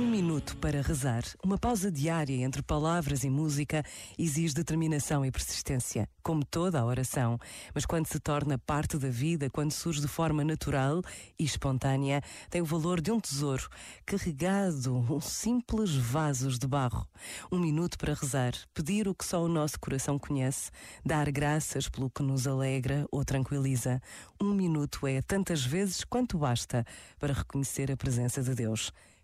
minuto para rezar. Uma pausa diária entre palavras e música exige determinação e persistência, como toda a oração. Mas quando se torna parte da vida, quando surge de forma natural e espontânea, tem o valor de um tesouro carregado, uns simples vasos de barro. Um minuto para rezar, pedir o que só o nosso coração conhece, dar graças pelo que nos alegra ou tranquiliza. Um minuto é tantas vezes quanto basta para reconhecer a presença de Deus.